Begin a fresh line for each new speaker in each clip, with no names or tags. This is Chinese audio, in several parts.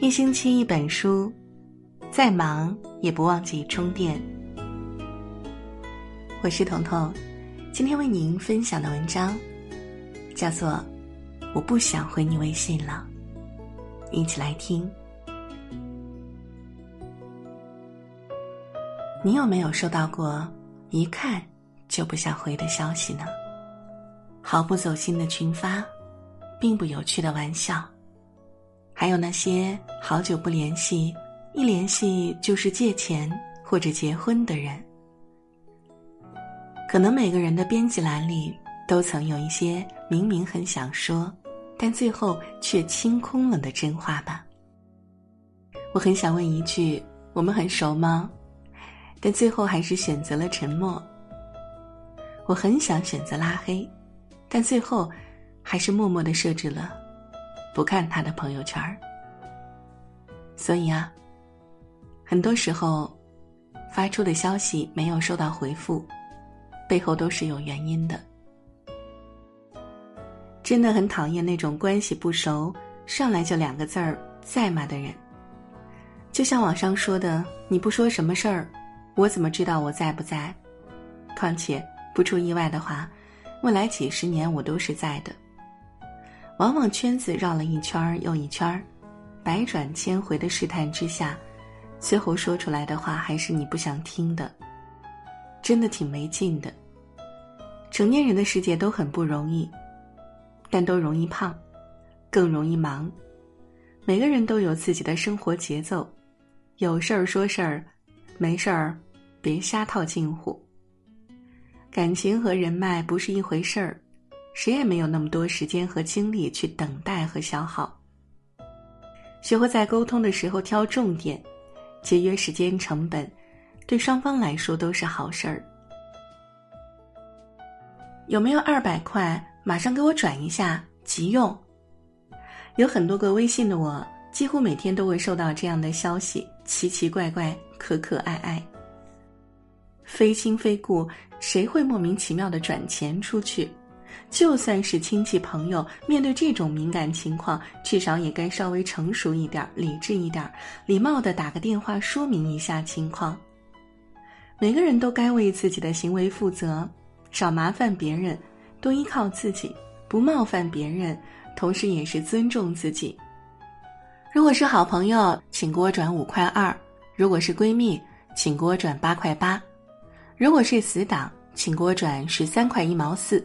一星期一本书，再忙也不忘记充电。我是彤彤，今天为您分享的文章叫做《我不想回你微信了》，一起来听。你有没有收到过一看就不想回的消息呢？毫不走心的群发，并不有趣的玩笑。还有那些好久不联系，一联系就是借钱或者结婚的人，可能每个人的编辑栏里都曾有一些明明很想说，但最后却清空了的真话吧。我很想问一句：我们很熟吗？但最后还是选择了沉默。我很想选择拉黑，但最后还是默默的设置了。不看他的朋友圈儿，所以啊，很多时候发出的消息没有收到回复，背后都是有原因的。真的很讨厌那种关系不熟，上来就两个字儿在吗的人。就像网上说的：“你不说什么事儿，我怎么知道我在不在？况且不出意外的话，未来几十年我都是在的。”往往圈子绕了一圈又一圈儿百转千回的试探之下，最后说出来的话还是你不想听的，真的挺没劲的。成年人的世界都很不容易，但都容易胖，更容易忙。每个人都有自己的生活节奏，有事儿说事儿，没事儿别瞎套近乎。感情和人脉不是一回事儿。谁也没有那么多时间和精力去等待和消耗。学会在沟通的时候挑重点，节约时间成本，对双方来说都是好事儿。有没有二百块？马上给我转一下，急用。有很多个微信的我，几乎每天都会收到这样的消息，奇奇怪怪，可可爱爱。非亲非故，谁会莫名其妙的转钱出去？就算是亲戚朋友，面对这种敏感情况，至少也该稍微成熟一点、理智一点，礼貌的打个电话说明一下情况。每个人都该为自己的行为负责，少麻烦别人，多依靠自己，不冒犯别人，同时也是尊重自己。如果是好朋友，请给我转五块二；如果是闺蜜，请给我转八块八；如果是死党，请给我转十三块一毛四。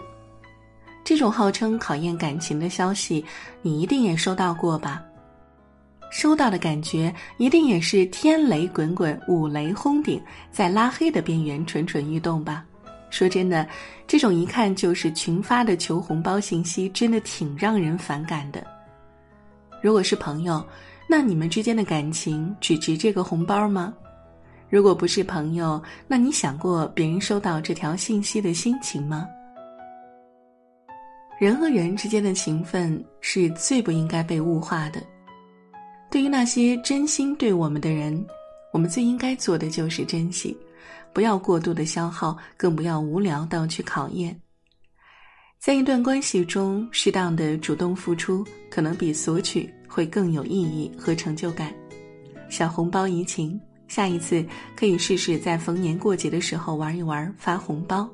这种号称考验感情的消息，你一定也收到过吧？收到的感觉一定也是天雷滚滚、五雷轰顶，在拉黑的边缘蠢蠢欲动吧？说真的，这种一看就是群发的求红包信息，真的挺让人反感的。如果是朋友，那你们之间的感情只值这个红包吗？如果不是朋友，那你想过别人收到这条信息的心情吗？人和人之间的情分是最不应该被物化的。对于那些真心对我们的人，我们最应该做的就是珍惜，不要过度的消耗，更不要无聊到去考验。在一段关系中，适当的主动付出，可能比索取会更有意义和成就感。小红包怡情，下一次可以试试在逢年过节的时候玩一玩发红包。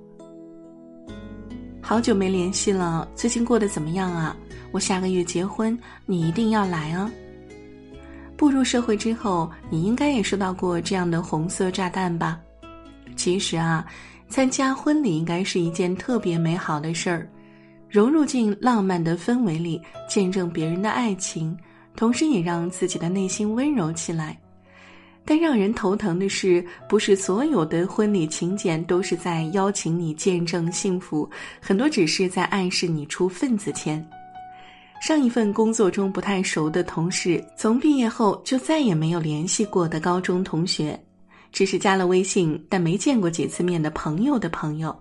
好久没联系了，最近过得怎么样啊？我下个月结婚，你一定要来啊！步入社会之后，你应该也收到过这样的红色炸弹吧？其实啊，参加婚礼应该是一件特别美好的事儿，融入进浪漫的氛围里，见证别人的爱情，同时也让自己的内心温柔起来。但让人头疼的是，不是所有的婚礼请柬都是在邀请你见证幸福，很多只是在暗示你出份子钱。上一份工作中不太熟的同事，从毕业后就再也没有联系过的高中同学，只是加了微信但没见过几次面的朋友的朋友。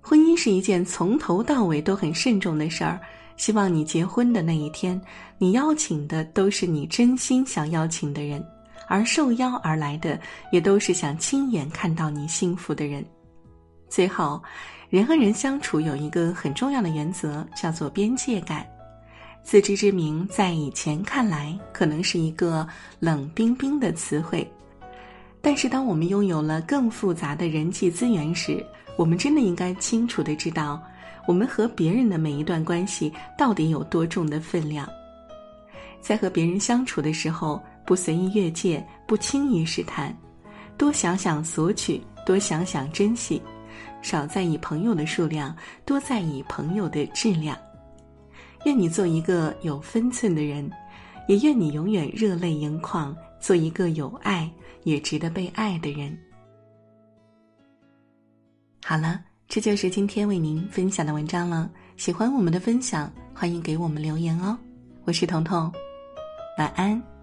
婚姻是一件从头到尾都很慎重的事儿，希望你结婚的那一天，你邀请的都是你真心想邀请的人。而受邀而来的，也都是想亲眼看到你幸福的人。最后，人和人相处有一个很重要的原则，叫做边界感。自知之明，在以前看来可能是一个冷冰冰的词汇，但是当我们拥有了更复杂的人际资源时，我们真的应该清楚的知道，我们和别人的每一段关系到底有多重的分量。在和别人相处的时候，不随意越界，不轻易试探，多想想索取，多想想珍惜，少在意朋友的数量，多在意朋友的质量。愿你做一个有分寸的人，也愿你永远热泪盈眶，做一个有爱也值得被爱的人。好了，这就是今天为您分享的文章了。喜欢我们的分享，欢迎给我们留言哦。我是彤彤，晚安。